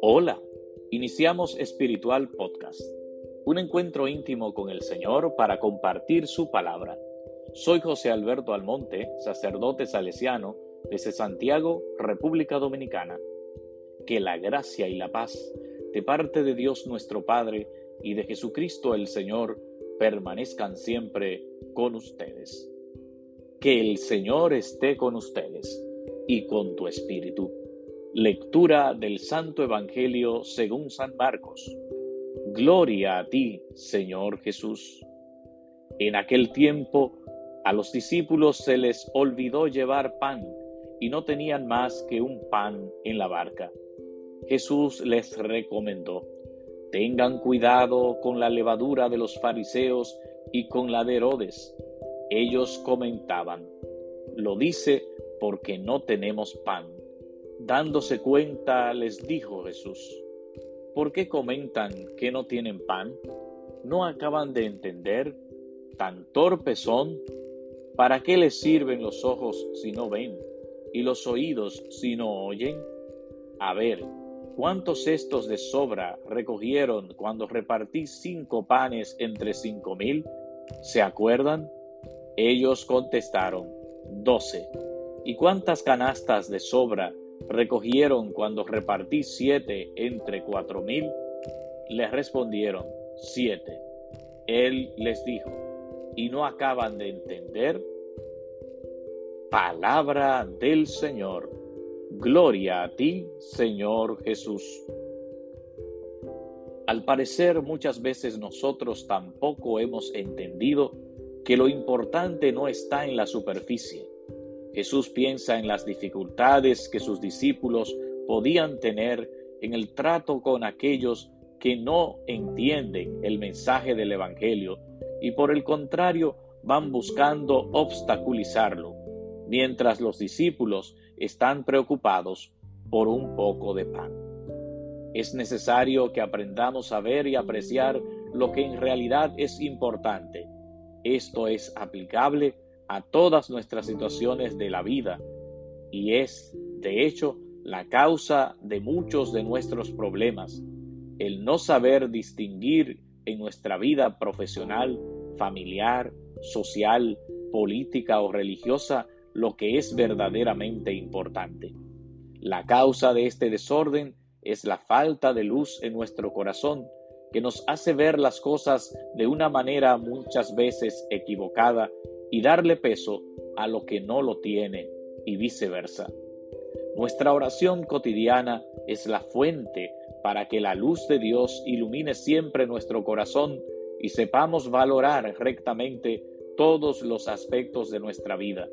Hola, iniciamos Espiritual Podcast, un encuentro íntimo con el Señor para compartir su palabra. Soy José Alberto Almonte, sacerdote salesiano desde Santiago, República Dominicana. Que la gracia y la paz de parte de Dios nuestro Padre y de Jesucristo el Señor permanezcan siempre con ustedes. Que el Señor esté con ustedes y con tu espíritu. Lectura del Santo Evangelio según San Marcos. Gloria a ti, Señor Jesús. En aquel tiempo a los discípulos se les olvidó llevar pan y no tenían más que un pan en la barca. Jesús les recomendó, tengan cuidado con la levadura de los fariseos y con la de Herodes. Ellos comentaban, lo dice porque no tenemos pan. Dándose cuenta, les dijo Jesús, ¿por qué comentan que no tienen pan? ¿No acaban de entender? ¿Tan torpes son? ¿Para qué les sirven los ojos si no ven y los oídos si no oyen? A ver, ¿cuántos cestos de sobra recogieron cuando repartí cinco panes entre cinco mil? ¿Se acuerdan? Ellos contestaron, doce. ¿Y cuántas canastas de sobra recogieron cuando repartí siete entre cuatro mil? Le respondieron, siete. Él les dijo, ¿y no acaban de entender? Palabra del Señor. Gloria a ti, Señor Jesús. Al parecer muchas veces nosotros tampoco hemos entendido que lo importante no está en la superficie, Jesús piensa en las dificultades que sus discípulos podían tener en el trato con aquellos que no entienden el mensaje del Evangelio y por el contrario van buscando obstaculizarlo, mientras los discípulos están preocupados por un poco de pan. Es necesario que aprendamos a ver y apreciar lo que en realidad es importante. Esto es aplicable a todas nuestras situaciones de la vida y es, de hecho, la causa de muchos de nuestros problemas, el no saber distinguir en nuestra vida profesional, familiar, social, política o religiosa lo que es verdaderamente importante. La causa de este desorden es la falta de luz en nuestro corazón, que nos hace ver las cosas de una manera muchas veces equivocada y darle peso a lo que no lo tiene y viceversa. Nuestra oración cotidiana es la fuente para que la luz de Dios ilumine siempre nuestro corazón y sepamos valorar rectamente todos los aspectos de nuestra vida.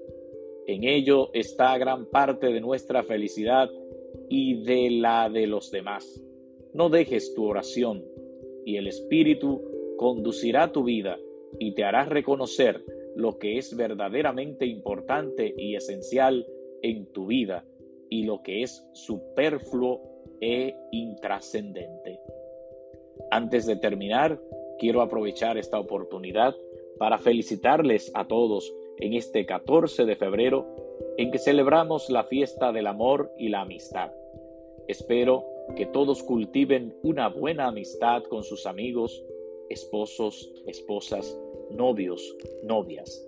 En ello está gran parte de nuestra felicidad y de la de los demás. No dejes tu oración y el Espíritu conducirá tu vida y te hará reconocer lo que es verdaderamente importante y esencial en tu vida y lo que es superfluo e intrascendente. Antes de terminar, quiero aprovechar esta oportunidad para felicitarles a todos en este 14 de febrero en que celebramos la fiesta del amor y la amistad. Espero que todos cultiven una buena amistad con sus amigos, esposos, esposas, novios, novias.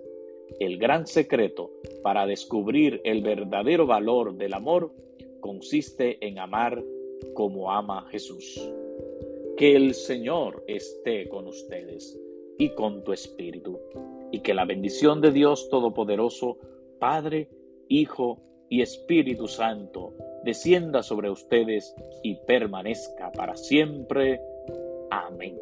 El gran secreto para descubrir el verdadero valor del amor consiste en amar como ama Jesús. Que el Señor esté con ustedes y con tu espíritu, y que la bendición de Dios Todopoderoso, Padre, Hijo y Espíritu Santo, descienda sobre ustedes y permanezca para siempre. Amén.